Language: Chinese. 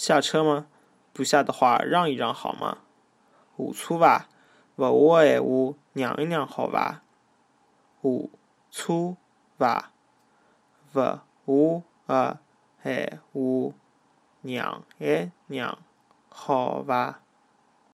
下车吗？不下的话让一让好吗？下车吧。勿下的闲话让一让好吧。下车吧。勿下的闲话让一让好吧。